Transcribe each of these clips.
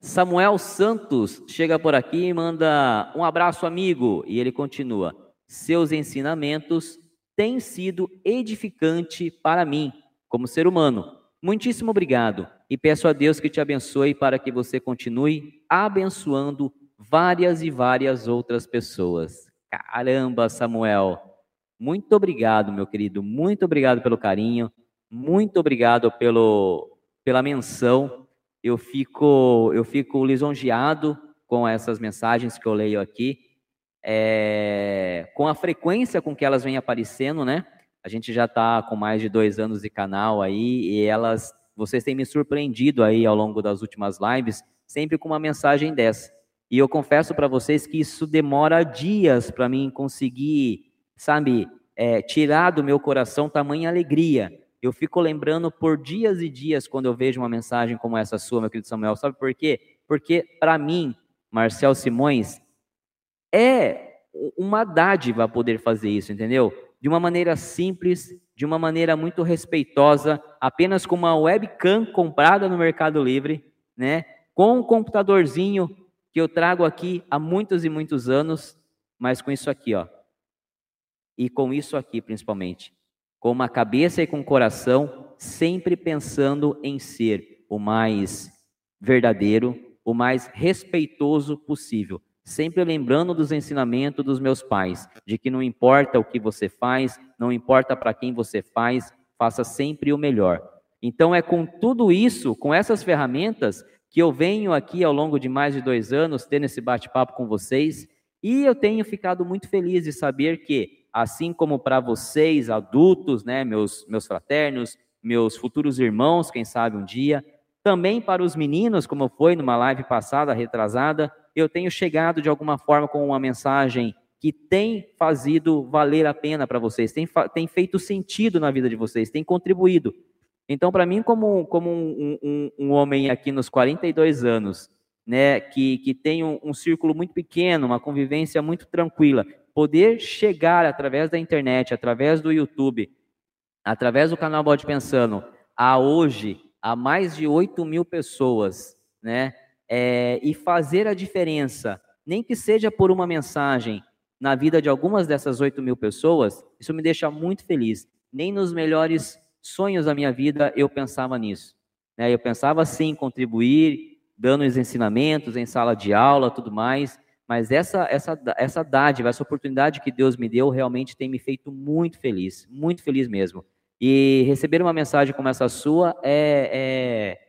Samuel Santos chega por aqui e manda um abraço, amigo. E ele continua: Seus ensinamentos têm sido edificante para mim, como ser humano. Muitíssimo obrigado. E peço a Deus que te abençoe para que você continue abençoando várias e várias outras pessoas. Caramba, Samuel. Muito obrigado, meu querido. Muito obrigado pelo carinho. Muito obrigado pelo, pela menção. Eu fico, eu fico lisonjeado com essas mensagens que eu leio aqui, é, com a frequência com que elas vêm aparecendo, né? A gente já está com mais de dois anos de canal aí e elas, vocês têm me surpreendido aí ao longo das últimas lives, sempre com uma mensagem dessa. E eu confesso para vocês que isso demora dias para mim conseguir, sabe, é, tirar do meu coração tamanha alegria. Eu fico lembrando por dias e dias quando eu vejo uma mensagem como essa sua, meu querido Samuel. Sabe por quê? Porque para mim, Marcel Simões, é uma dádiva poder fazer isso, entendeu? De uma maneira simples, de uma maneira muito respeitosa, apenas com uma webcam comprada no Mercado Livre, né? Com um computadorzinho que eu trago aqui há muitos e muitos anos, mas com isso aqui, ó. E com isso aqui, principalmente. Com uma cabeça e com um coração, sempre pensando em ser o mais verdadeiro, o mais respeitoso possível. Sempre lembrando dos ensinamentos dos meus pais, de que não importa o que você faz, não importa para quem você faz, faça sempre o melhor. Então é com tudo isso, com essas ferramentas, que eu venho aqui ao longo de mais de dois anos tendo esse bate-papo com vocês e eu tenho ficado muito feliz de saber que, assim como para vocês, adultos, né, meus, meus fraternos, meus futuros irmãos, quem sabe um dia, também para os meninos, como foi numa live passada, retrasada, eu tenho chegado de alguma forma com uma mensagem que tem fazido valer a pena para vocês, tem, tem feito sentido na vida de vocês, tem contribuído. Então, para mim, como, como um, um, um, homem aqui nos 42 anos, né, que, que tem um, um círculo muito pequeno, uma convivência muito tranquila, poder chegar através da internet, através do YouTube, através do canal Bode Pensando, a hoje, a mais de 8 mil pessoas, né, é, e fazer a diferença, nem que seja por uma mensagem, na vida de algumas dessas 8 mil pessoas, isso me deixa muito feliz. Nem nos melhores sonhos da minha vida eu pensava nisso. Né? Eu pensava sim contribuir, dando os ensinamentos em sala de aula, tudo mais. Mas essa, essa, essa dádiva, essa oportunidade que Deus me deu, realmente tem me feito muito feliz, muito feliz mesmo. E receber uma mensagem como essa sua é,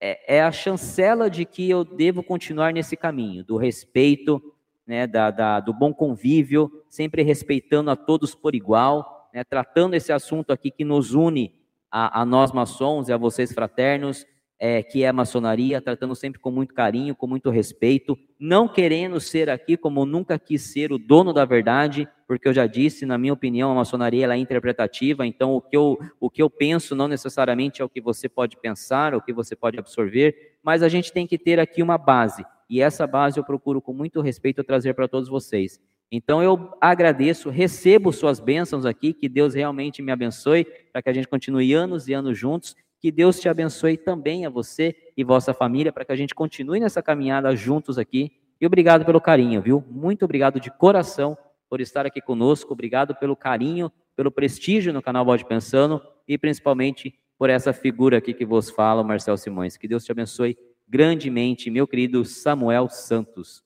é, é, é a chancela de que eu devo continuar nesse caminho, do respeito, né, da, da, do bom convívio, sempre respeitando a todos por igual, né, tratando esse assunto aqui que nos une a, a nós maçons e a vocês fraternos, é, que é a maçonaria, tratando sempre com muito carinho, com muito respeito, não querendo ser aqui como nunca quis ser o dono da verdade, porque eu já disse, na minha opinião, a maçonaria ela é interpretativa, então o que, eu, o que eu penso não necessariamente é o que você pode pensar, o que você pode absorver, mas a gente tem que ter aqui uma base, e essa base eu procuro com muito respeito trazer para todos vocês. Então eu agradeço, recebo suas bênçãos aqui, que Deus realmente me abençoe, para que a gente continue anos e anos juntos. Que Deus te abençoe também a você e vossa família, para que a gente continue nessa caminhada juntos aqui. E obrigado pelo carinho, viu? Muito obrigado de coração por estar aqui conosco. Obrigado pelo carinho, pelo prestígio no canal Bode Pensando e principalmente por essa figura aqui que vos fala, Marcel Simões. Que Deus te abençoe grandemente, meu querido Samuel Santos.